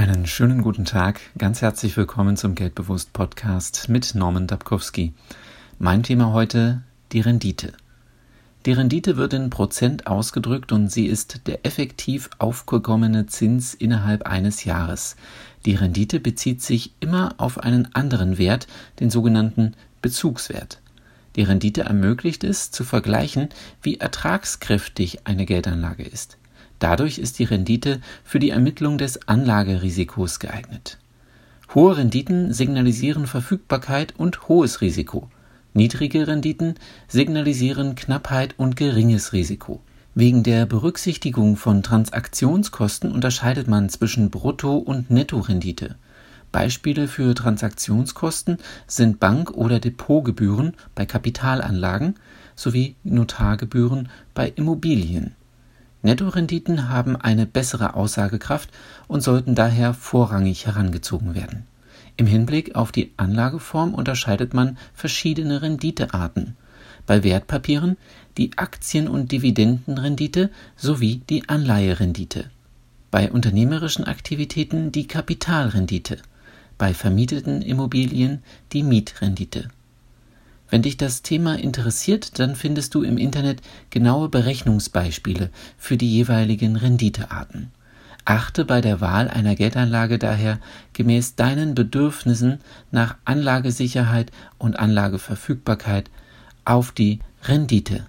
Einen schönen guten Tag, ganz herzlich willkommen zum Geldbewusst Podcast mit Norman Dabkowski. Mein Thema heute die Rendite. Die Rendite wird in Prozent ausgedrückt und sie ist der effektiv aufgekommene Zins innerhalb eines Jahres. Die Rendite bezieht sich immer auf einen anderen Wert, den sogenannten Bezugswert. Die Rendite ermöglicht es, zu vergleichen, wie ertragskräftig eine Geldanlage ist. Dadurch ist die Rendite für die Ermittlung des Anlagerisikos geeignet. Hohe Renditen signalisieren Verfügbarkeit und hohes Risiko. Niedrige Renditen signalisieren Knappheit und geringes Risiko. Wegen der Berücksichtigung von Transaktionskosten unterscheidet man zwischen Brutto- und Nettorendite. Beispiele für Transaktionskosten sind Bank- oder Depotgebühren bei Kapitalanlagen sowie Notargebühren bei Immobilien. Nettorenditen haben eine bessere Aussagekraft und sollten daher vorrangig herangezogen werden. Im Hinblick auf die Anlageform unterscheidet man verschiedene Renditearten. Bei Wertpapieren die Aktien- und Dividendenrendite sowie die Anleiherendite. Bei unternehmerischen Aktivitäten die Kapitalrendite. Bei vermieteten Immobilien die Mietrendite. Wenn dich das Thema interessiert, dann findest du im Internet genaue Berechnungsbeispiele für die jeweiligen Renditearten. Achte bei der Wahl einer Geldanlage daher gemäß deinen Bedürfnissen nach Anlagesicherheit und Anlageverfügbarkeit auf die Rendite.